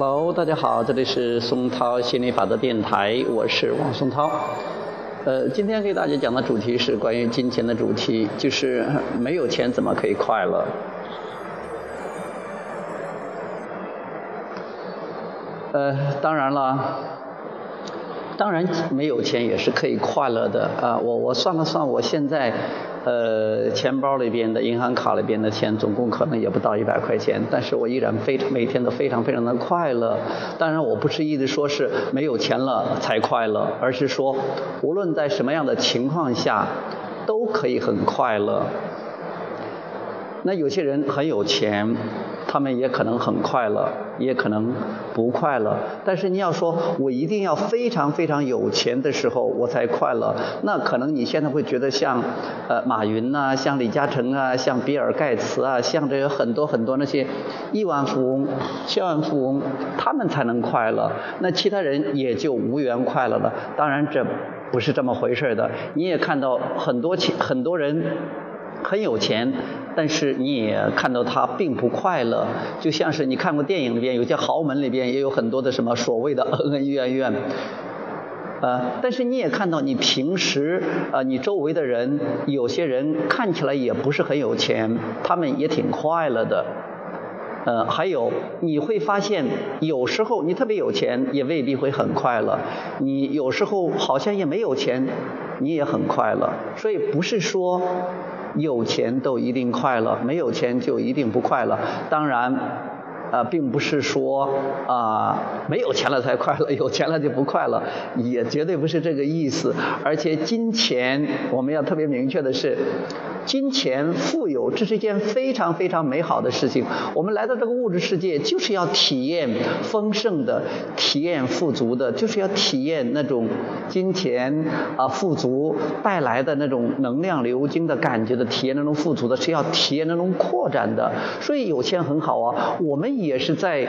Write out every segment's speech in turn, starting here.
Hello，大家好，这里是松涛心理法则电台，我是王松涛。呃，今天给大家讲的主题是关于金钱的主题，就是没有钱怎么可以快乐？呃，当然了，当然没有钱也是可以快乐的啊。我我算了算，我现在。呃，钱包里边的、银行卡里边的钱，总共可能也不到一百块钱，但是我依然非常每天都非常非常的快乐。当然，我不是一直说是没有钱了才快乐，而是说无论在什么样的情况下，都可以很快乐。那有些人很有钱。他们也可能很快乐，也可能不快乐。但是你要说，我一定要非常非常有钱的时候我才快乐，那可能你现在会觉得像，呃，马云呐，像李嘉诚啊，像比尔盖茨啊，像这个很多很多那些亿万富翁、千万富翁，他们才能快乐。那其他人也就无缘快乐了。当然这不是这么回事的。你也看到很多钱，很多人。很有钱，但是你也看到他并不快乐，就像是你看过电影里边有些豪门里边也有很多的什么所谓的恩恩怨怨，呃，但是你也看到你平时呃你周围的人有些人看起来也不是很有钱，他们也挺快乐的，呃，还有你会发现有时候你特别有钱也未必会很快乐，你有时候好像也没有钱，你也很快乐，所以不是说。有钱都一定快乐，没有钱就一定不快乐。当然，啊，并不是说啊没有钱了才快乐，有钱了就不快乐，也绝对不是这个意思。而且金钱，我们要特别明确的是。金钱富有，这是一件非常非常美好的事情。我们来到这个物质世界，就是要体验丰盛的，体验富足的，就是要体验那种金钱啊富足带来的那种能量流经的感觉的，体验那种富足的，是要体验那种扩展的。所以有钱很好啊，我们也是在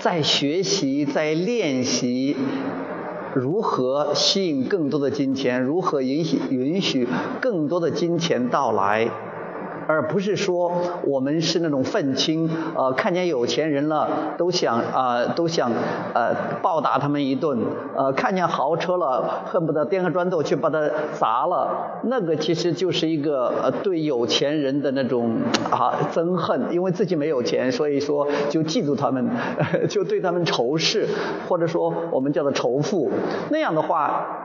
在学习，在练习。如何吸引更多的金钱？如何允许允许更多的金钱到来？而不是说我们是那种愤青，呃，看见有钱人了都想啊，都想呃暴打他们一顿，呃，看见豪车了恨不得掂个砖头去把它砸了。那个其实就是一个呃对有钱人的那种啊憎恨，因为自己没有钱，所以说就嫉妒他们，就对他们仇视，或者说我们叫做仇富。那样的话。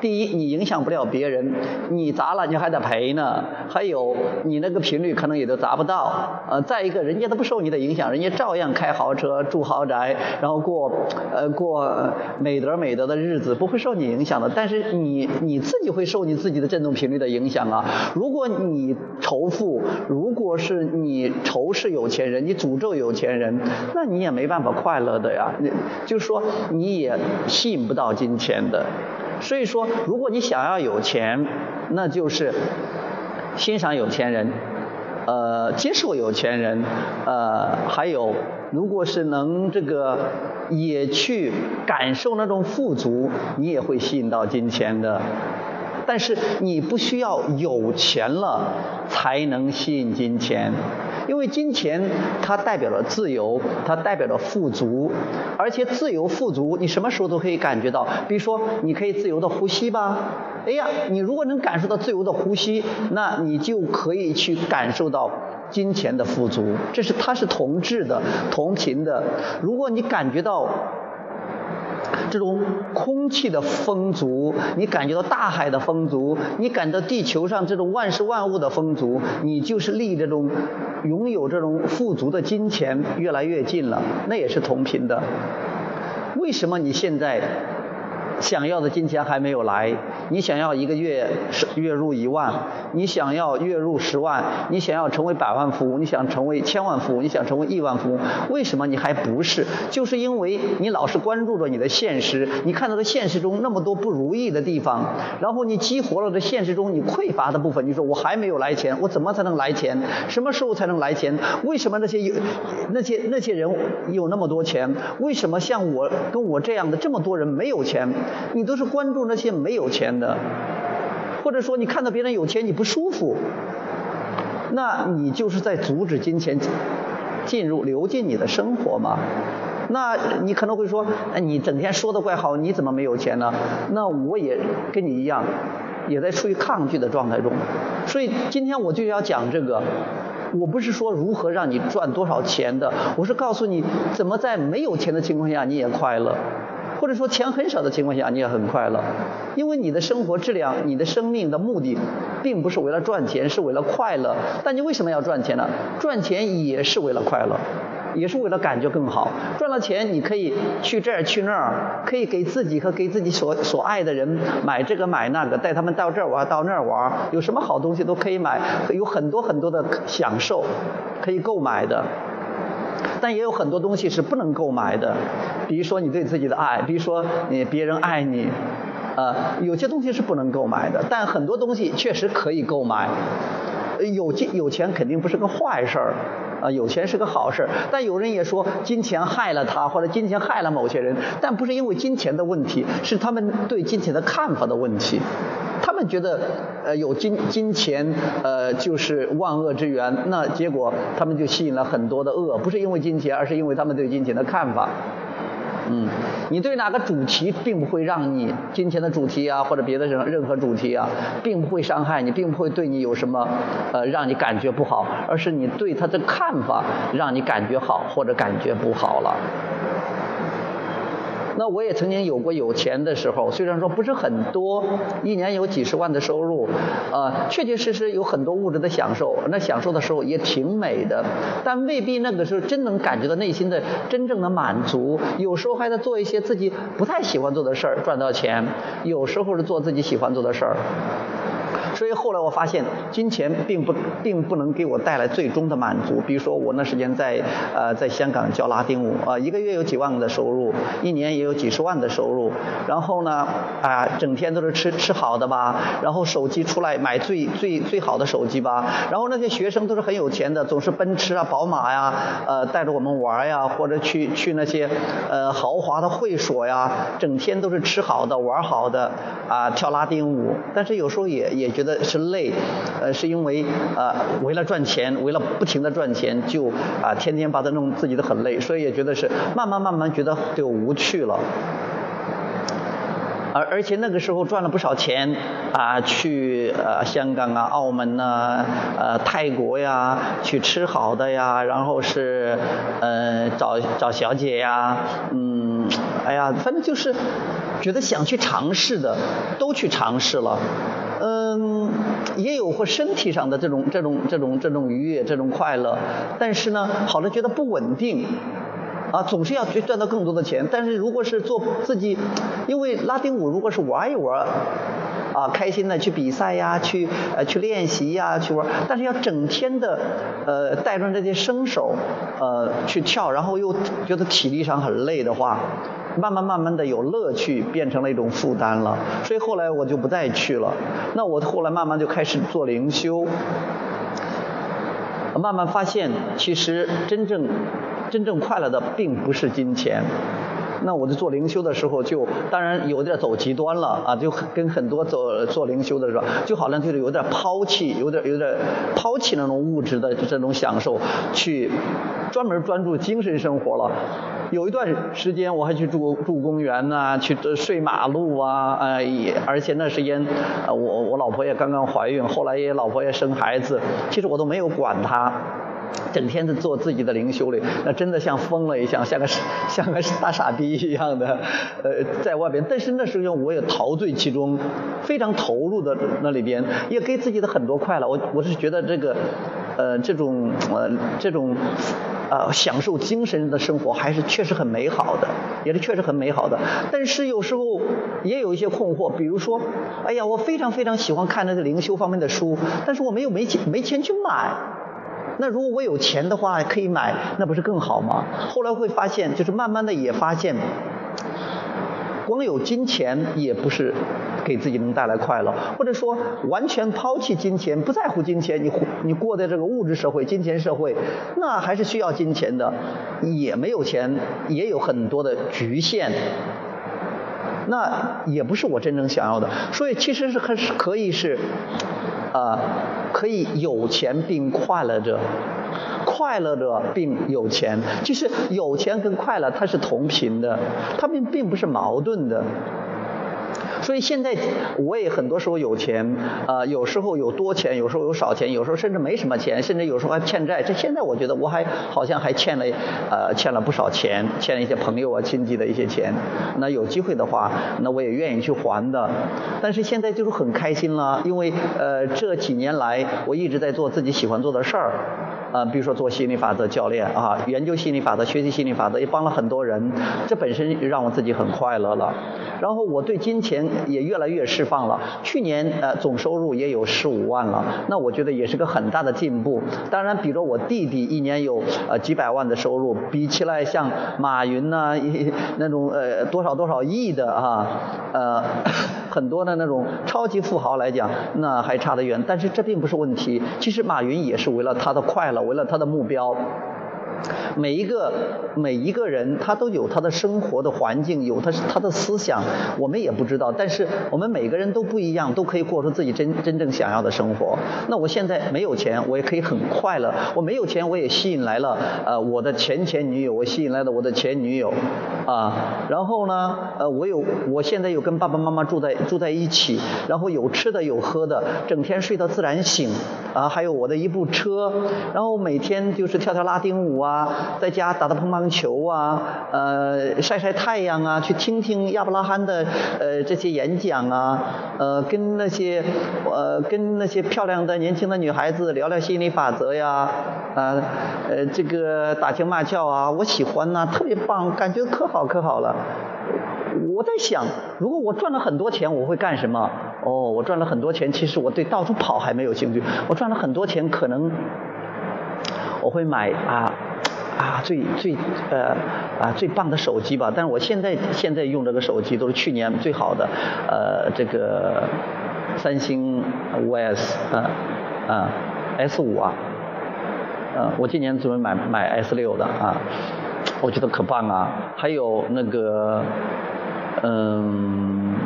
第一，你影响不了别人，你砸了你还得赔呢。还有，你那个频率可能也都砸不到。呃，再一个，人家都不受你的影响，人家照样开豪车、住豪宅，然后过呃过美德美德的日子，不会受你影响的。但是你你自己会受你自己的振动频率的影响啊。如果你仇富，如果是你仇视有钱人，你诅咒有钱人，那你也没办法快乐的呀。你就是说，你也吸引不到金钱的。所以说，如果你想要有钱，那就是欣赏有钱人，呃，接受有钱人，呃，还有，如果是能这个也去感受那种富足，你也会吸引到金钱的。但是你不需要有钱了才能吸引金钱。因为金钱它代表了自由，它代表了富足，而且自由富足，你什么时候都可以感觉到。比如说，你可以自由的呼吸吧。哎呀，你如果能感受到自由的呼吸，那你就可以去感受到金钱的富足。这是它是同质的、同频的。如果你感觉到。这种空气的丰足，你感觉到大海的丰足，你感到地球上这种万事万物的丰足，你就是离这种拥有这种富足的金钱越来越近了，那也是同频的。为什么你现在？想要的金钱还没有来，你想要一个月月入一万，你想要月入十万，你想要成为百万富翁，你想成为千万富翁，你想成为亿万富翁，为什么你还不是？就是因为你老是关注着你的现实，你看到的现实中那么多不如意的地方，然后你激活了这现实中你匮乏的部分，你说我还没有来钱，我怎么才能来钱？什么时候才能来钱？为什么那些有那些那些人有那么多钱？为什么像我跟我这样的这么多人没有钱？你都是关注那些没有钱的，或者说你看到别人有钱你不舒服，那你就是在阻止金钱进入流进你的生活嘛？那你可能会说，你整天说的怪好，你怎么没有钱呢？那我也跟你一样，也在处于抗拒的状态中。所以今天我就要讲这个，我不是说如何让你赚多少钱的，我是告诉你怎么在没有钱的情况下你也快乐。或者说钱很少的情况下，你也很快乐，因为你的生活质量、你的生命的目的，并不是为了赚钱，是为了快乐。但你为什么要赚钱呢？赚钱也是为了快乐，也是为了感觉更好。赚了钱，你可以去这儿去那儿，可以给自己和给自己所所爱的人买这个买那个，带他们到这儿玩到那儿玩，有什么好东西都可以买，有很多很多的享受可以购买的。但也有很多东西是不能购买的，比如说你对自己的爱，比如说你别人爱你，呃，有些东西是不能购买的，但很多东西确实可以购买。有金有钱肯定不是个坏事儿，啊，有钱是个好事儿。但有人也说金钱害了他，或者金钱害了某些人，但不是因为金钱的问题，是他们对金钱的看法的问题。他们觉得，呃，有金金钱，呃，就是万恶之源。那结果他们就吸引了很多的恶，不是因为金钱，而是因为他们对金钱的看法。嗯，你对哪个主题并不会让你金钱的主题啊，或者别的任任何主题啊，并不会伤害你，并不会对你有什么呃让你感觉不好，而是你对他的看法让你感觉好或者感觉不好了。那我也曾经有过有钱的时候，虽然说不是很多，一年有几十万的收入，啊，确确实实有很多物质的享受，那享受的时候也挺美的，但未必那个时候真能感觉到内心的真正的满足。有时候还在做一些自己不太喜欢做的事儿赚到钱，有时候是做自己喜欢做的事儿。所以后来我发现，金钱并不并不能给我带来最终的满足。比如说我那时间在呃在香港教拉丁舞啊，一个月有几万的收入，一年也有几十万的收入。然后呢啊，整天都是吃吃好的吧，然后手机出来买最最最好的手机吧。然后那些学生都是很有钱的，总是奔驰啊、宝马呀，呃带着我们玩呀，或者去去那些呃豪华的会所呀，整天都是吃好的、玩好的啊，跳拉丁舞。但是有时候也也觉得。是累，呃，是因为呃，为了赚钱，为了不停的赚钱，就啊，天天把它弄自己的很累，所以也觉得是慢慢慢慢觉得就无趣了。而而且那个时候赚了不少钱啊，去呃香港啊、澳门呐、呃泰国呀，去吃好的呀，然后是呃找找小姐呀，嗯，哎呀，反正就是觉得想去尝试的都去尝试了。呃，也有过身体上的这种这种这种这种愉悦，这种快乐，但是呢，好了觉得不稳定，啊，总是要去赚到更多的钱。但是如果是做自己，因为拉丁舞如果是玩一玩，啊，开心的去比赛呀，去呃去练习呀，去玩，但是要整天的呃带着这些生手呃去跳，然后又觉得体力上很累的话。慢慢慢慢的有乐趣变成了一种负担了，所以后来我就不再去了。那我后来慢慢就开始做灵修，慢慢发现其实真正真正快乐的并不是金钱。那我在做灵修的时候，就当然有点走极端了啊，就跟很多做做灵修的时候，就好像就是有点抛弃，有点有点抛弃那种物质的这种享受，去专门专注精神生活了。有一段时间我还去住住公园呐，去睡马路啊，呃，而且那时间，我我老婆也刚刚怀孕，后来也老婆也生孩子，其实我都没有管她。整天的做自己的灵修里，那真的像疯了一样，像个像个大傻逼一样的，呃，在外边。但是那时候我也陶醉其中，非常投入的那里边，也给自己的很多快乐。我我是觉得这个，呃，这种呃这种，呃，享受精神的生活还是确实很美好的，也是确实很美好的。但是有时候也有一些困惑，比如说，哎呀，我非常非常喜欢看那个灵修方面的书，但是我没有没钱没钱去买。那如果我有钱的话，可以买，那不是更好吗？后来会发现，就是慢慢的也发现，光有金钱也不是给自己能带来快乐，或者说完全抛弃金钱，不在乎金钱，你你过的这个物质社会、金钱社会，那还是需要金钱的，也没有钱，也有很多的局限，那也不是我真正想要的，所以其实是还是可以是。啊，可以有钱并快乐着，快乐着并有钱。就是有钱跟快乐它是同频的，它们并不是矛盾的。所以现在我也很多时候有钱，呃，有时候有多钱，有时候有少钱，有时候甚至没什么钱，甚至有时候还欠债。这现在我觉得我还好像还欠了，呃，欠了不少钱，欠了一些朋友啊、亲戚的一些钱。那有机会的话，那我也愿意去还的。但是现在就是很开心了，因为呃这几年来我一直在做自己喜欢做的事儿。啊，比如说做心理法则教练啊，研究心理法则，学习心理法则，也帮了很多人，这本身让我自己很快乐了。然后我对金钱也越来越释放了。去年呃总收入也有十五万了，那我觉得也是个很大的进步。当然，比如我弟弟一年有呃几百万的收入，比起来像马云呐那种呃多少多少亿的啊呃 很多的那种超级富豪来讲，那还差得远。但是这并不是问题。其实马云也是为了他的快乐。为了他的目标。每一个每一个人，他都有他的生活的环境，有他他的思想，我们也不知道。但是我们每个人都不一样，都可以过出自己真真正想要的生活。那我现在没有钱，我也可以很快乐。我没有钱，我也吸引来了呃我的前前女友，我吸引来了我的前女友啊。然后呢，呃我有我现在有跟爸爸妈妈住在住在一起，然后有吃的有喝的，整天睡到自然醒啊。还有我的一部车，然后每天就是跳跳拉丁舞啊。啊，在家打打乒乓球啊，呃，晒晒太阳啊，去听听亚伯拉罕的呃这些演讲啊，呃，跟那些呃跟那些漂亮的年轻的女孩子聊聊心理法则呀，啊，呃，这个打情骂俏啊，我喜欢呐，特别棒，感觉可好可好了。我在想，如果我赚了很多钱，我会干什么？哦，我赚了很多钱，其实我对到处跑还没有兴趣。我赚了很多钱，可能我会买啊。啊，最最呃啊最棒的手机吧！但是我现在现在用这个手机都是去年最好的，呃这个三星五 S 啊啊 S 五啊，呃我今年准备买买 S 六的啊，我觉得可棒啊！还有那个嗯，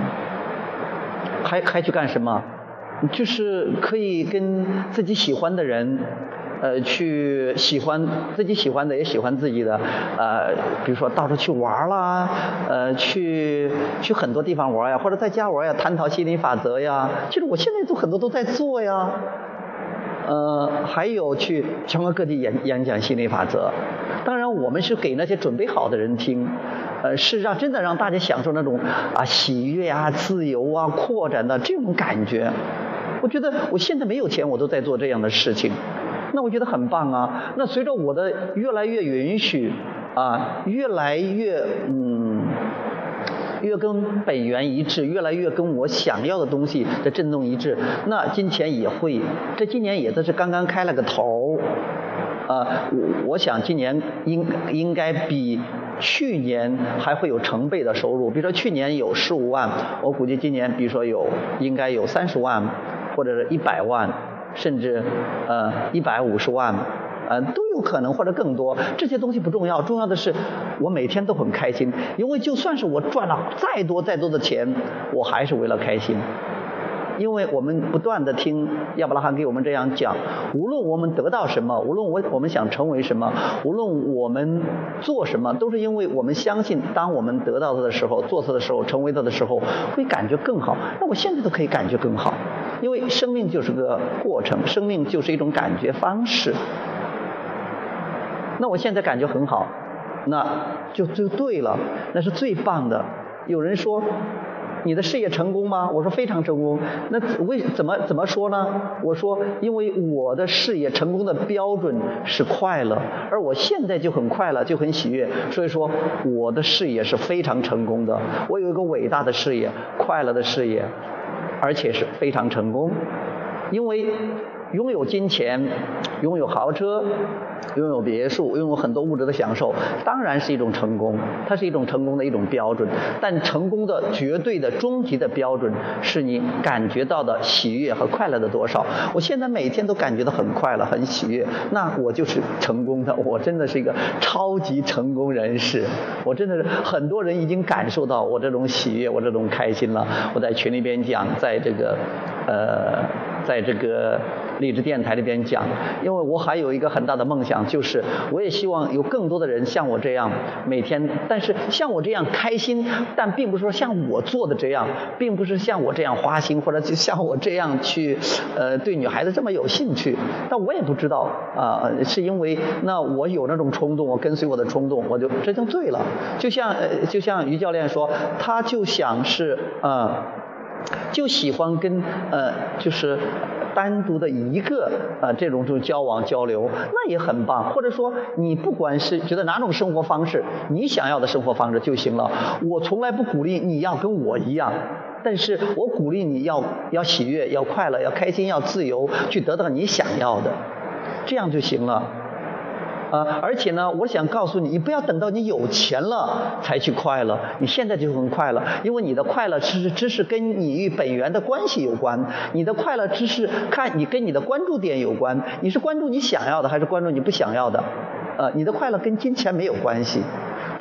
还还去干什么？就是可以跟自己喜欢的人。呃，去喜欢自己喜欢的，也喜欢自己的，呃，比如说到处去玩啦，呃，去去很多地方玩呀，或者在家玩呀，探讨心理法则呀。其实我现在都很多都在做呀，呃，还有去全国各地演演讲心理法则。当然，我们是给那些准备好的人听，呃，是让真的让大家享受那种啊喜悦啊、自由啊、扩展的这种感觉。我觉得我现在没有钱，我都在做这样的事情。那我觉得很棒啊！那随着我的越来越允许啊，越来越嗯，越跟本源一致，越来越跟我想要的东西的振动一致，那金钱也会。这今年也都是刚刚开了个头啊，我我想今年应应该比去年还会有成倍的收入。比如说去年有十五万，我估计今年比如说有应该有三十万或者是一百万。甚至呃一百五十万，呃都有可能或者更多。这些东西不重要，重要的是我每天都很开心，因为就算是我赚了再多再多的钱，我还是为了开心。因为我们不断的听亚伯拉罕给我们这样讲，无论我们得到什么，无论我我们想成为什么，无论我们做什么，都是因为我们相信，当我们得到它的时候，做它的时候，成为它的时候，会感觉更好。那我现在都可以感觉更好。因为生命就是个过程，生命就是一种感觉方式。那我现在感觉很好，那就就对了，那是最棒的。有人说你的事业成功吗？我说非常成功。那为怎么怎么说呢？我说因为我的事业成功的标准是快乐，而我现在就很快乐，就很喜悦，所以说我的事业是非常成功的。我有一个伟大的事业，快乐的事业。而且是非常成功，因为拥有金钱、拥有豪车、拥有别墅、拥有很多物质的享受，当然是一种成功，它是一种成功的一种标准。但成功的绝对的终极的标准，是你感觉到的喜悦和快乐的多少。我现在每天都感觉到很快乐、很喜悦，那我就是成功的。我真的是一个超级成功人士。我真的是很多人已经感受到我这种喜悦，我这种开心了。我在群里边讲，在这个呃，在这个励志电台里边讲，因为我还有一个很大的梦想，就是我也希望有更多的人像我这样每天，但是像我这样开心，但并不是说像我做的这样，并不是像我这样花心，或者就像我这样去呃对女孩子这么有兴趣。但我也不知道啊，是因为那我有那种冲动，我跟随我的冲动，我就这就对了。就像呃就像于教练说，他就想是啊。就喜欢跟呃，就是单独的一个呃这种这种交往交流，那也很棒。或者说，你不管是觉得哪种生活方式，你想要的生活方式就行了。我从来不鼓励你要跟我一样，但是我鼓励你要要喜悦、要快乐、要开心、要自由，去得到你想要的，这样就行了。啊，而且呢，我想告诉你，你不要等到你有钱了才去快乐，你现在就很快乐，因为你的快乐只是只是跟你与本源的关系有关，你的快乐只是看你跟你的关注点有关，你是关注你想要的还是关注你不想要的？呃，你的快乐跟金钱没有关系。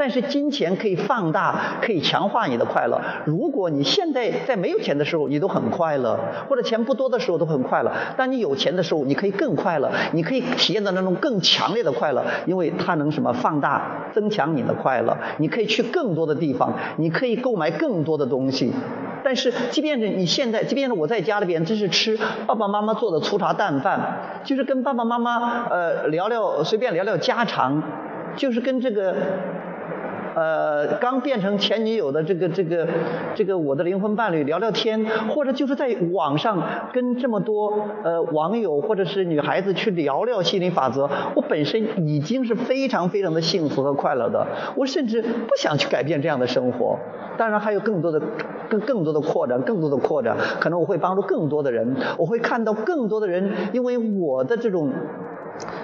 但是金钱可以放大，可以强化你的快乐。如果你现在在没有钱的时候，你都很快乐，或者钱不多的时候都很快乐。当你有钱的时候，你可以更快乐，你可以体验到那种更强烈的快乐，因为它能什么放大、增强你的快乐。你可以去更多的地方，你可以购买更多的东西。但是，即便是你现在，即便是我在家里边，只是吃爸爸妈妈做的粗茶淡饭，就是跟爸爸妈妈呃聊聊，随便聊聊家常，就是跟这个。呃，刚变成前女友的这个这个这个我的灵魂伴侣聊聊天，或者就是在网上跟这么多呃网友或者是女孩子去聊聊心理法则，我本身已经是非常非常的幸福和快乐的。我甚至不想去改变这样的生活。当然还有更多的更更多的扩展，更多的扩展，可能我会帮助更多的人，我会看到更多的人，因为我的这种。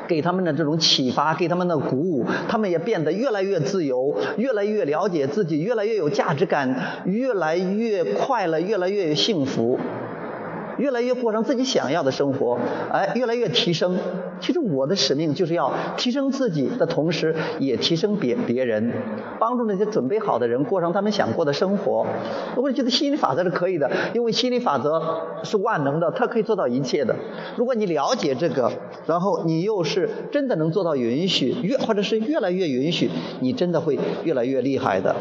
给他们的这种启发，给他们的鼓舞，他们也变得越来越自由，越来越了解自己，越来越有价值感，越来越快乐，越来越幸福。越来越过上自己想要的生活，哎，越来越提升。其实我的使命就是要提升自己的同时，也提升别别人，帮助那些准备好的人过上他们想过的生活。我觉得心理法则是可以的，因为心理法则是万能的，它可以做到一切的。如果你了解这个，然后你又是真的能做到允许，越或者是越来越允许，你真的会越来越厉害的。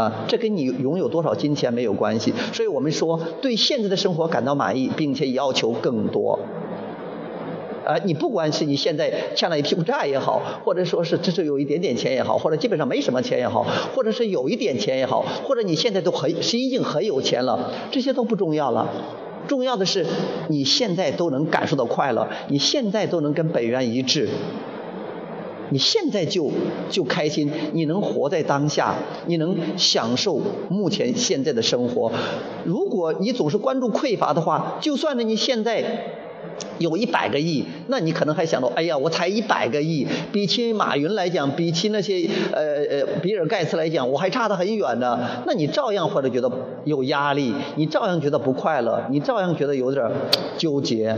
啊，这跟你拥有多少金钱没有关系。所以我们说，对现在的生活感到满意，并且要求更多。啊，你不管是你现在欠了一屁股债也好，或者说是只是有一点点钱也好，或者基本上没什么钱也好，或者是有一点钱也好，或者你现在都很是已经很有钱了，这些都不重要了。重要的是你现在都能感受到快乐，你现在都能跟本源一致。你现在就就开心，你能活在当下，你能享受目前现在的生活。如果你总是关注匮乏的话，就算是你现在有一百个亿，那你可能还想到，哎呀，我才一百个亿，比起马云来讲，比起那些呃呃比尔盖茨来讲，我还差得很远呢。那你照样或者觉得有压力，你照样觉得不快乐，你照样觉得有点纠结。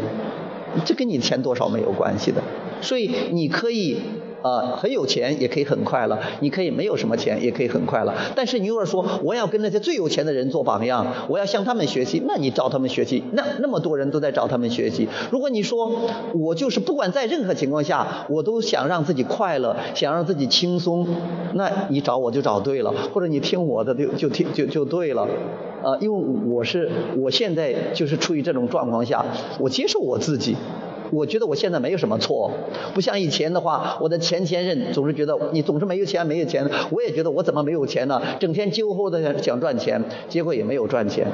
这跟你钱多少没有关系的，所以你可以。呃，很有钱也可以很快乐，你可以没有什么钱也可以很快乐。但是你如果说我要跟那些最有钱的人做榜样，我要向他们学习，那你找他们学习，那那么多人都在找他们学习。如果你说我就是不管在任何情况下，我都想让自己快乐，想让自己轻松，那你找我就找对了，或者你听我的就就听就就对了。呃，因为我是我现在就是处于这种状况下，我接受我自己。我觉得我现在没有什么错，不像以前的话，我的前前任总是觉得你总是没有钱没有钱，我也觉得我怎么没有钱呢？整天纠后的想赚钱，结果也没有赚钱。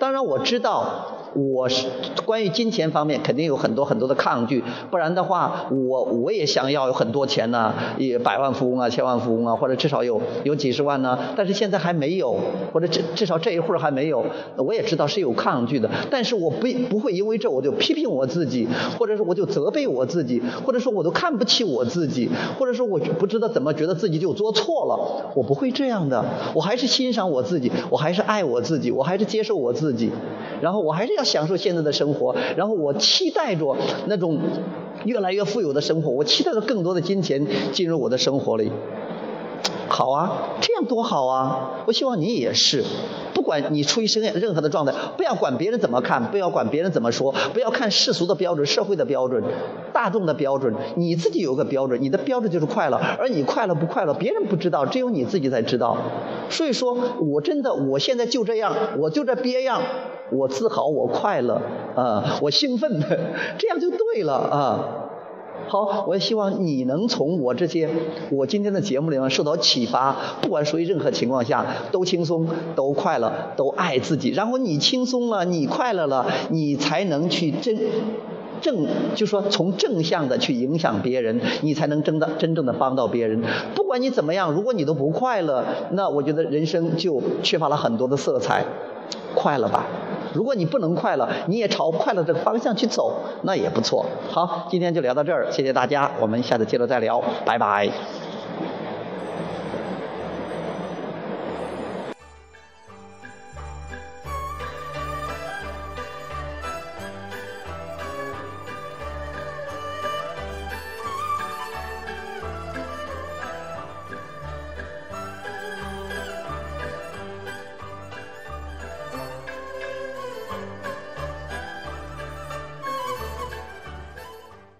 当然我知道。我是关于金钱方面肯定有很多很多的抗拒，不然的话，我我也想要有很多钱呢，也百万富翁啊，千万富翁啊，或者至少有有几十万呢。但是现在还没有，或者至至少这一会儿还没有。我也知道是有抗拒的，但是我不不会因为这我就批评我自己，或者说我就责备我自己，或者说我都看不起我自己，或者说我不知道怎么觉得自己就做错了，我不会这样的。我还是欣赏我自己，我还是爱我自己，我还是接受我自己，然后我还是。要享受现在的生活，然后我期待着那种越来越富有的生活，我期待着更多的金钱进入我的生活里。好啊，这样多好啊！我希望你也是。不。管你处于什么任何的状态，不要管别人怎么看，不要管别人怎么说，不要看世俗的标准、社会的标准、大众的标准，你自己有个标准，你的标准就是快乐，而你快乐不快乐，别人不知道，只有你自己才知道。所以说我真的，我现在就这样，我就这憋样，我自豪，我快乐啊，我兴奋的，这样就对了啊。好，我也希望你能从我这些我今天的节目里面受到启发，不管属于任何情况下，都轻松，都快乐，都爱自己。然后你轻松了，你快乐了，你才能去真正，就说从正向的去影响别人，你才能真的真正的帮到别人。不管你怎么样，如果你都不快乐，那我觉得人生就缺乏了很多的色彩。快乐吧。如果你不能快乐，你也朝快乐的方向去走，那也不错。好，今天就聊到这儿，谢谢大家，我们下次接着再聊，拜拜。